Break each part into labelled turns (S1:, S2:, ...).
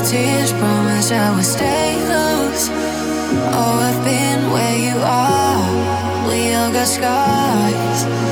S1: Tears, promise I will stay close. Oh, I've been where you are. We all got scars.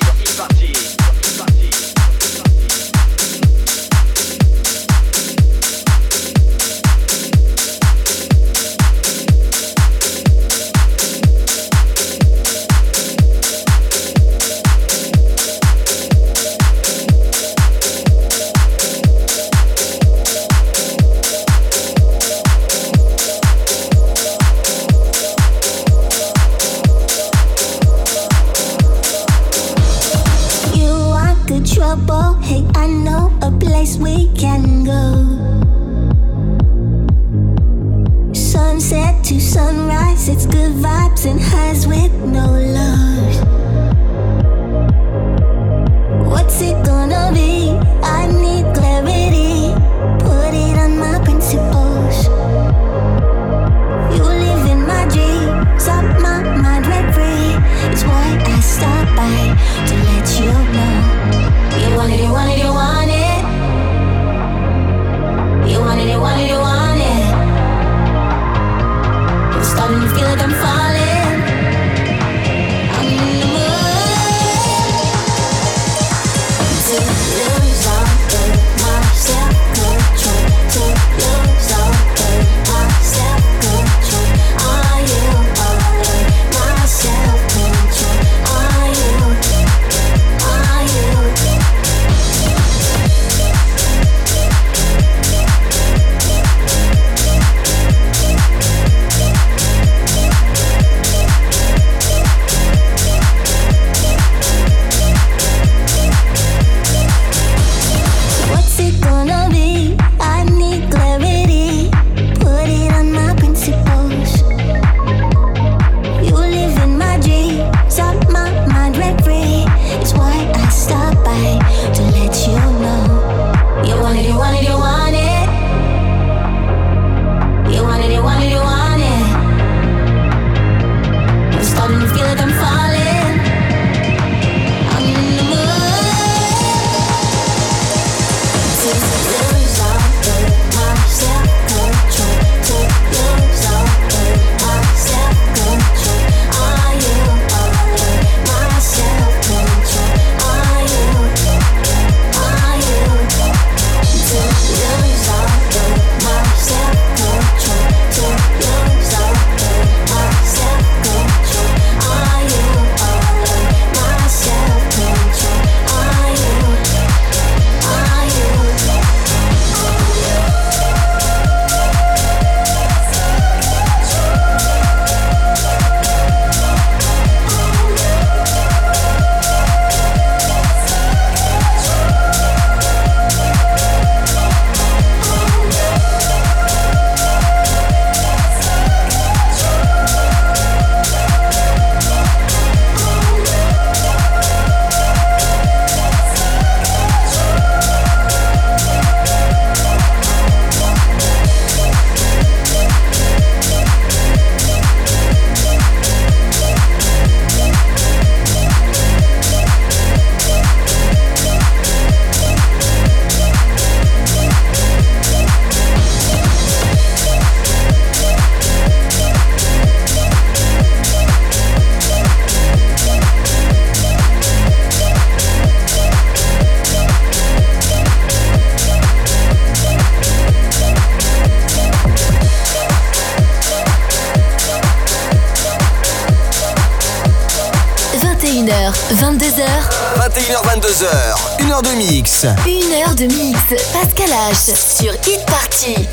S1: 22h.
S2: Une heure de mix.
S1: Une heure de mix. Pascal H. Sur Hit Party.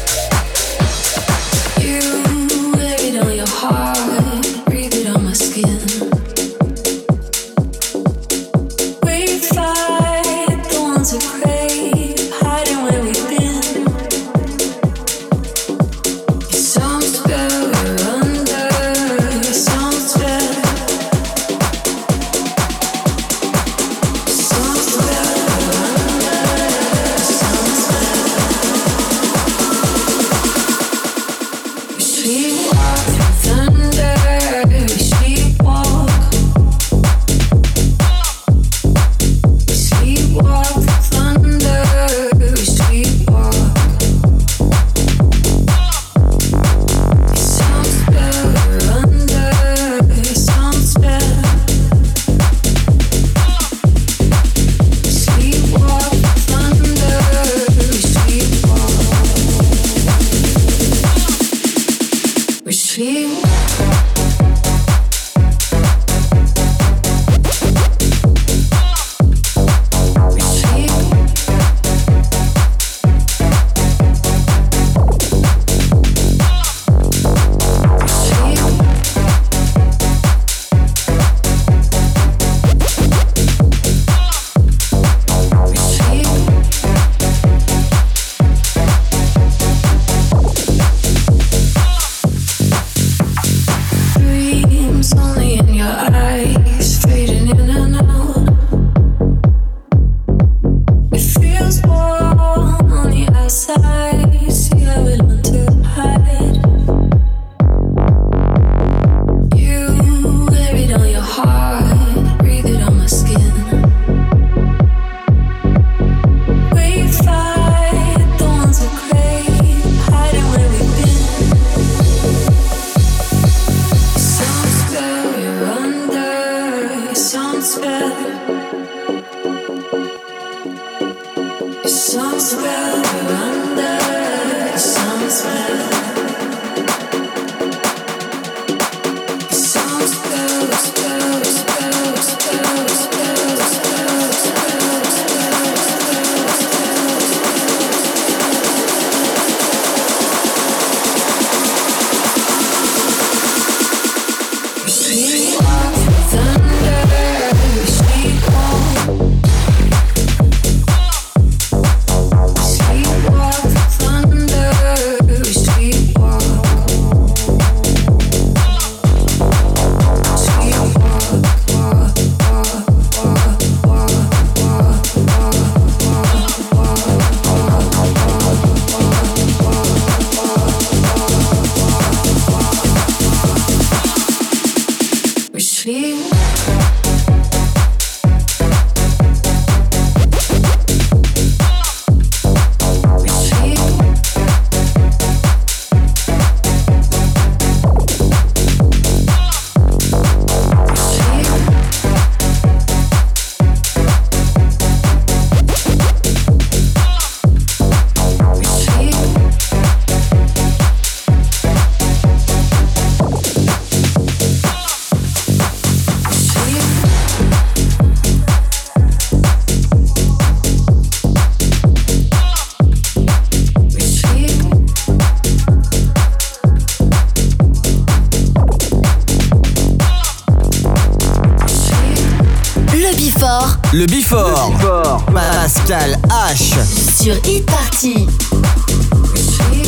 S2: Le Bifort. Pascal H.
S1: Sur e-party.
S3: Up, baby. Staying all night up, no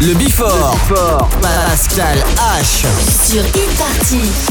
S1: Le Bifort. Pascal H.
S4: Sur Hit Party.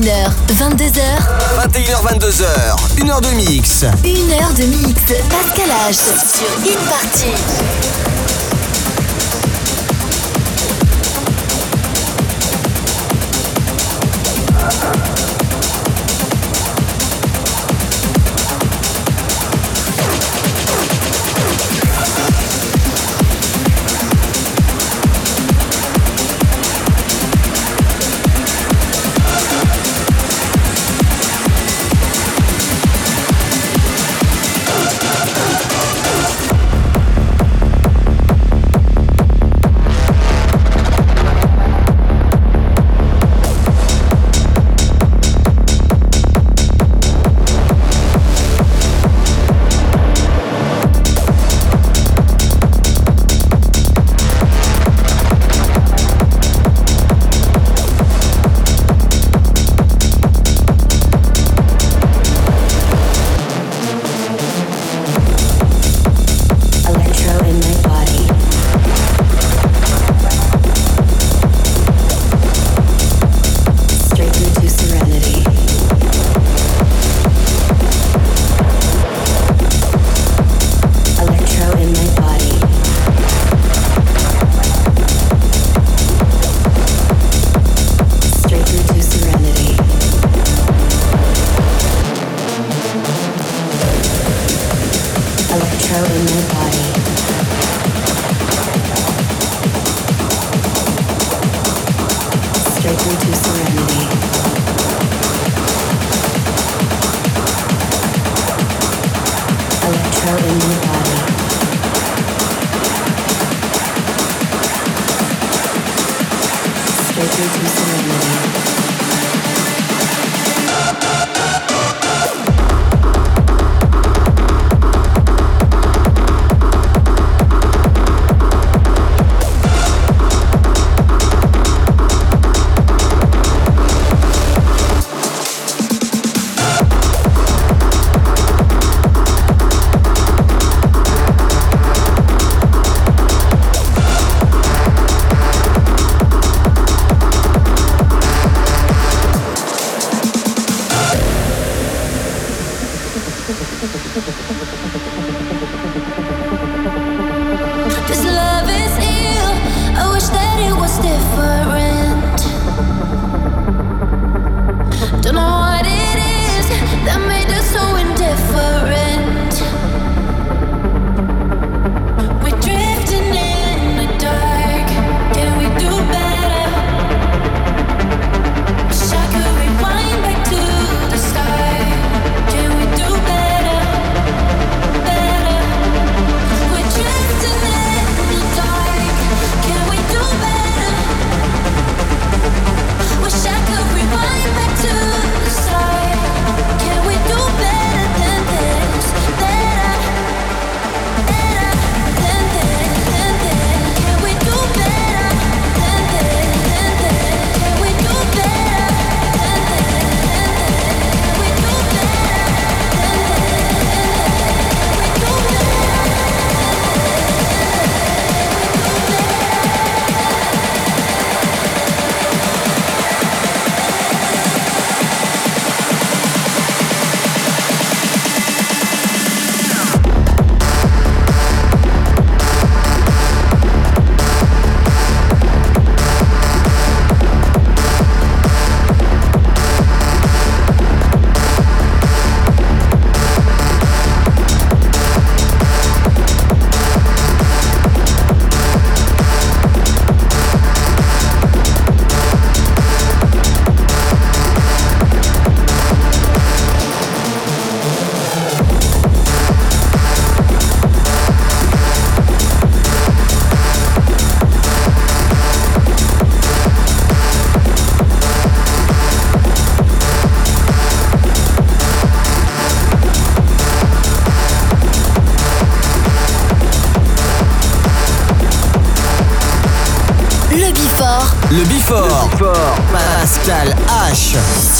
S1: 21h, 22h.
S2: 21h, 22h. Une heure de mix.
S1: Une heure de mix. Pascal H sur Hit Party. Sur Hit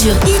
S1: Party.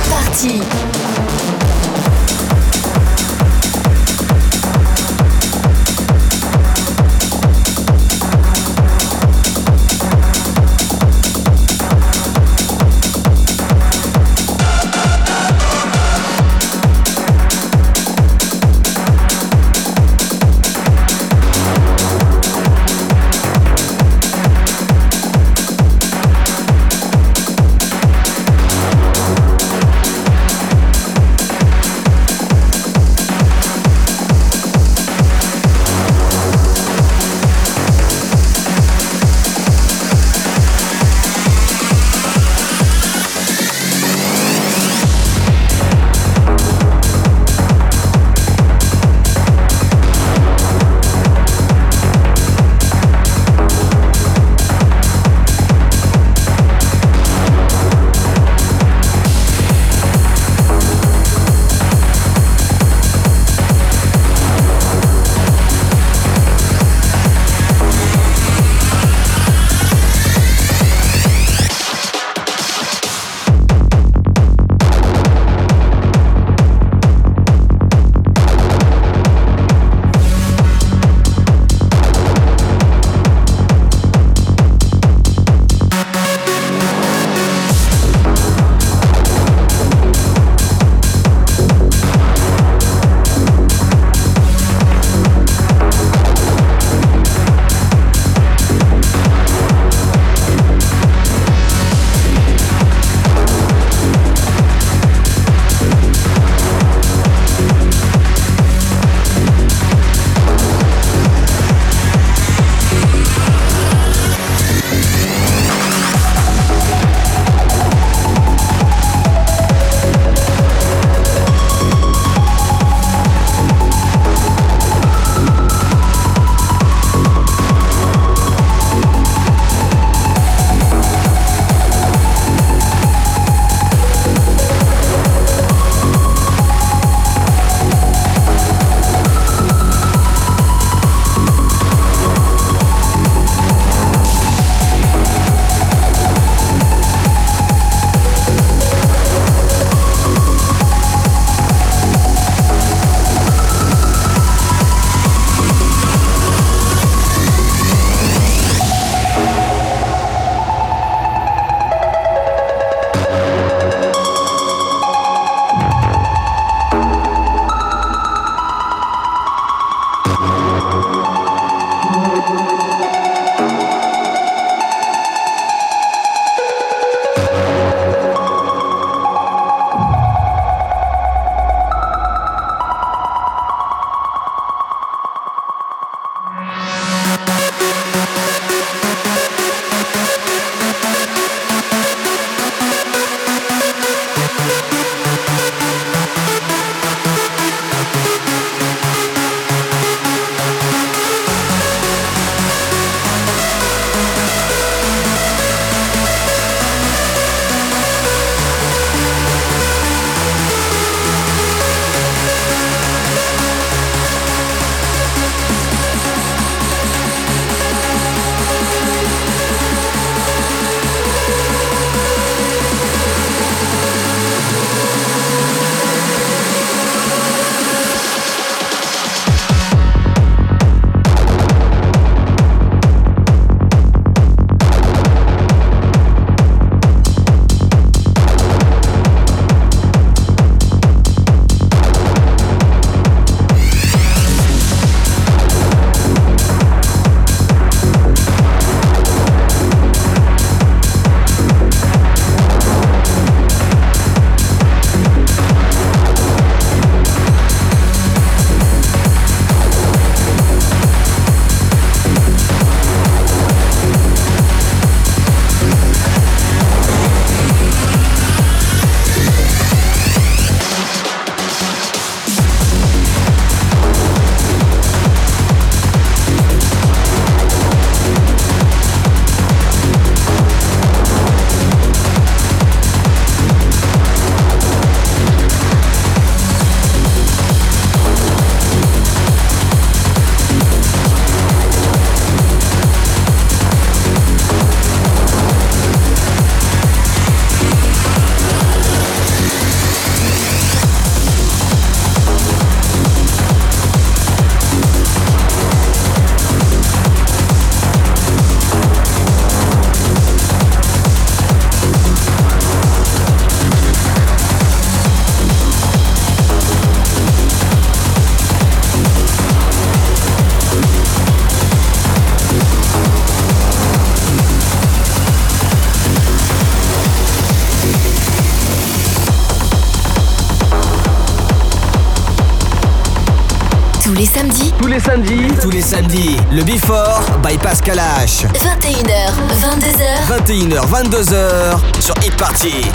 S4: Tous les samedis,
S1: le Before by Pascal H.
S4: 21h, 22h.
S1: 21h, 22h sur Hit Party.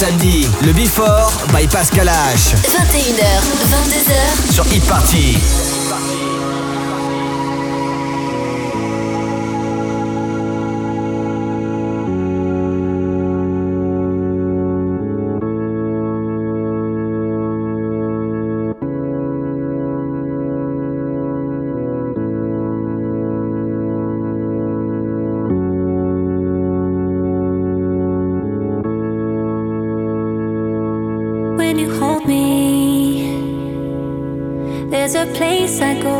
S1: Samedi, le Before by Pascal 在购